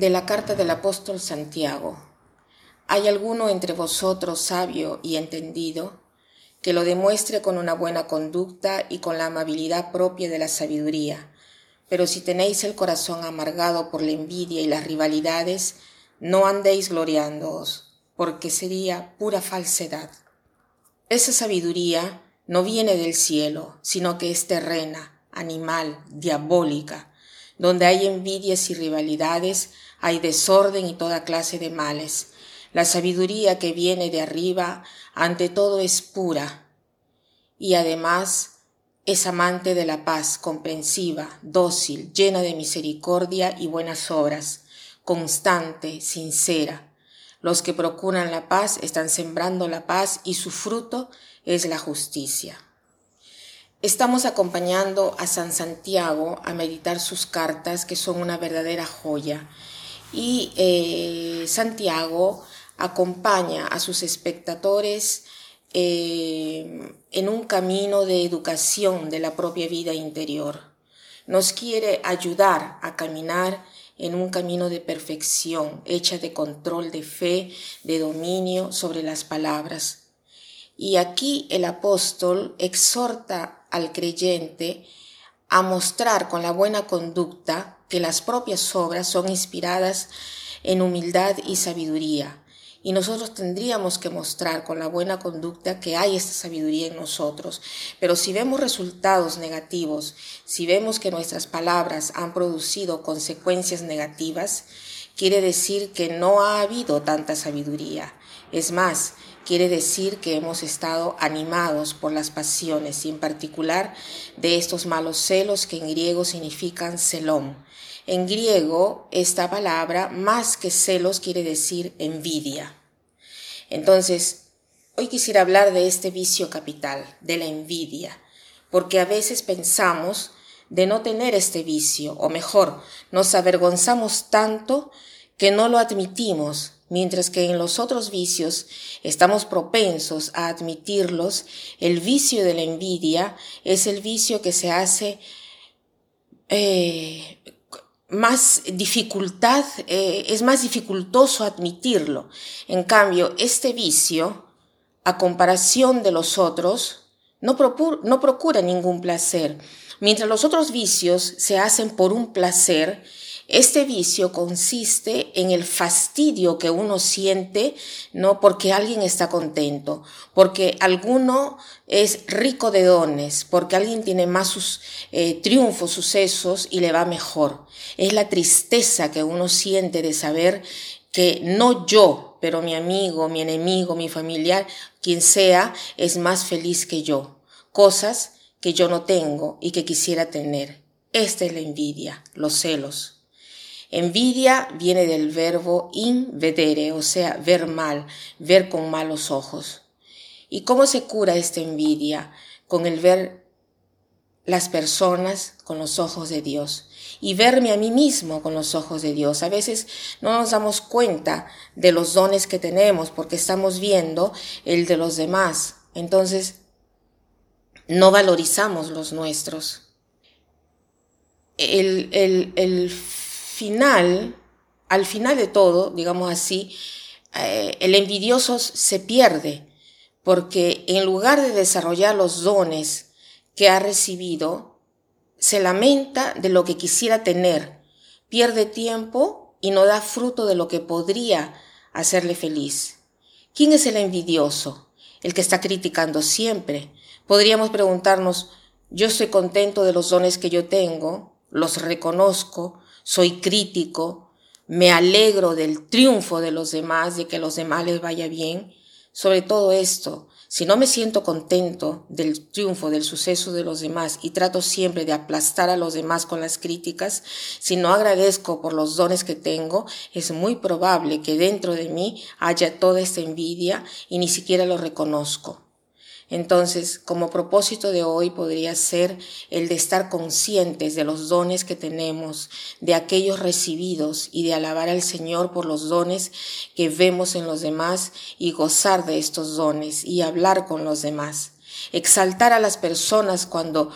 De la carta del apóstol Santiago. ¿Hay alguno entre vosotros sabio y entendido que lo demuestre con una buena conducta y con la amabilidad propia de la sabiduría? Pero si tenéis el corazón amargado por la envidia y las rivalidades, no andéis gloriándoos, porque sería pura falsedad. Esa sabiduría no viene del cielo, sino que es terrena, animal, diabólica donde hay envidias y rivalidades, hay desorden y toda clase de males. La sabiduría que viene de arriba, ante todo, es pura y además es amante de la paz, comprensiva, dócil, llena de misericordia y buenas obras, constante, sincera. Los que procuran la paz están sembrando la paz y su fruto es la justicia. Estamos acompañando a San Santiago a meditar sus cartas, que son una verdadera joya. Y eh, Santiago acompaña a sus espectadores eh, en un camino de educación de la propia vida interior. Nos quiere ayudar a caminar en un camino de perfección, hecha de control de fe, de dominio sobre las palabras. Y aquí el apóstol exhorta al creyente a mostrar con la buena conducta que las propias obras son inspiradas en humildad y sabiduría. Y nosotros tendríamos que mostrar con la buena conducta que hay esta sabiduría en nosotros. Pero si vemos resultados negativos, si vemos que nuestras palabras han producido consecuencias negativas, quiere decir que no ha habido tanta sabiduría. Es más, quiere decir que hemos estado animados por las pasiones y en particular de estos malos celos que en griego significan celón. En griego esta palabra más que celos quiere decir envidia. Entonces, hoy quisiera hablar de este vicio capital, de la envidia, porque a veces pensamos de no tener este vicio, o mejor, nos avergonzamos tanto que no lo admitimos Mientras que en los otros vicios estamos propensos a admitirlos, el vicio de la envidia es el vicio que se hace eh, más dificultad, eh, es más dificultoso admitirlo. En cambio, este vicio, a comparación de los otros, no, no procura ningún placer. Mientras los otros vicios se hacen por un placer, este vicio consiste en el fastidio que uno siente, no porque alguien está contento, porque alguno es rico de dones, porque alguien tiene más sus eh, triunfos, sucesos y le va mejor. Es la tristeza que uno siente de saber que no yo, pero mi amigo, mi enemigo, mi familiar, quien sea, es más feliz que yo. Cosas que yo no tengo y que quisiera tener. Esta es la envidia, los celos. Envidia viene del verbo invedere, o sea, ver mal, ver con malos ojos. ¿Y cómo se cura esta envidia? Con el ver las personas con los ojos de Dios y verme a mí mismo con los ojos de Dios. A veces no nos damos cuenta de los dones que tenemos porque estamos viendo el de los demás. Entonces, no valorizamos los nuestros. El, el, el final, al final de todo, digamos así, eh, el envidioso se pierde, porque en lugar de desarrollar los dones que ha recibido, se lamenta de lo que quisiera tener, pierde tiempo y no da fruto de lo que podría hacerle feliz. ¿Quién es el envidioso? El que está criticando siempre. Podríamos preguntarnos, yo estoy contento de los dones que yo tengo, los reconozco, soy crítico, me alegro del triunfo de los demás, de que a los demás les vaya bien. Sobre todo esto, si no me siento contento del triunfo, del suceso de los demás y trato siempre de aplastar a los demás con las críticas, si no agradezco por los dones que tengo, es muy probable que dentro de mí haya toda esta envidia y ni siquiera lo reconozco. Entonces, como propósito de hoy podría ser el de estar conscientes de los dones que tenemos, de aquellos recibidos y de alabar al Señor por los dones que vemos en los demás y gozar de estos dones y hablar con los demás. Exaltar a las personas cuando,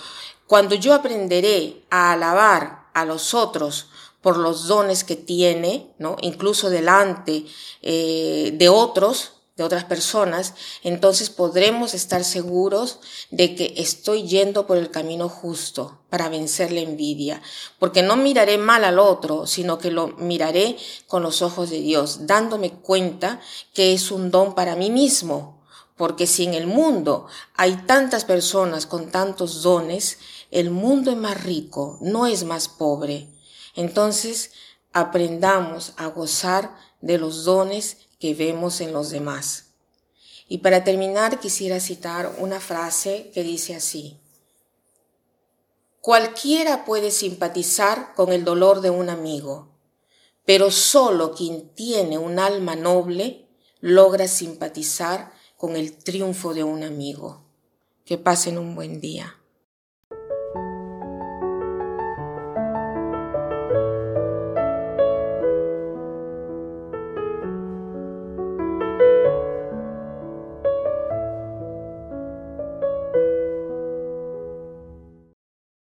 cuando yo aprenderé a alabar a los otros por los dones que tiene, ¿no? incluso delante eh, de otros, de otras personas, entonces podremos estar seguros de que estoy yendo por el camino justo para vencer la envidia, porque no miraré mal al otro, sino que lo miraré con los ojos de Dios, dándome cuenta que es un don para mí mismo, porque si en el mundo hay tantas personas con tantos dones, el mundo es más rico, no es más pobre. Entonces, aprendamos a gozar de los dones que vemos en los demás. Y para terminar quisiera citar una frase que dice así. Cualquiera puede simpatizar con el dolor de un amigo, pero solo quien tiene un alma noble logra simpatizar con el triunfo de un amigo. Que pasen un buen día.